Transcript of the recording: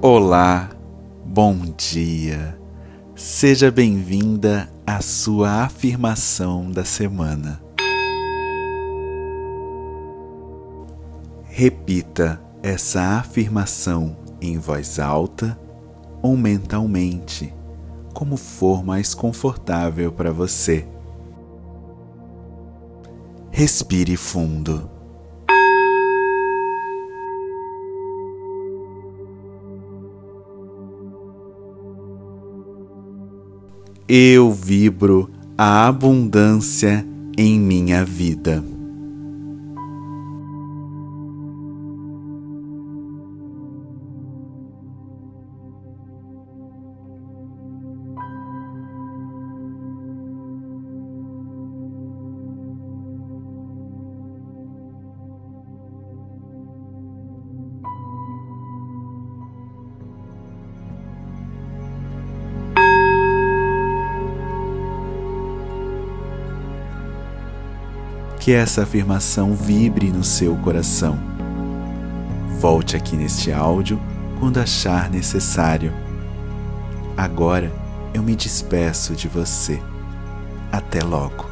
Olá, bom dia. Seja bem-vinda à sua afirmação da semana. Repita essa afirmação em voz alta ou mentalmente, como for mais confortável para você. Respire fundo. Eu vibro a abundância em minha vida. Que essa afirmação vibre no seu coração. Volte aqui neste áudio quando achar necessário. Agora eu me despeço de você. Até logo.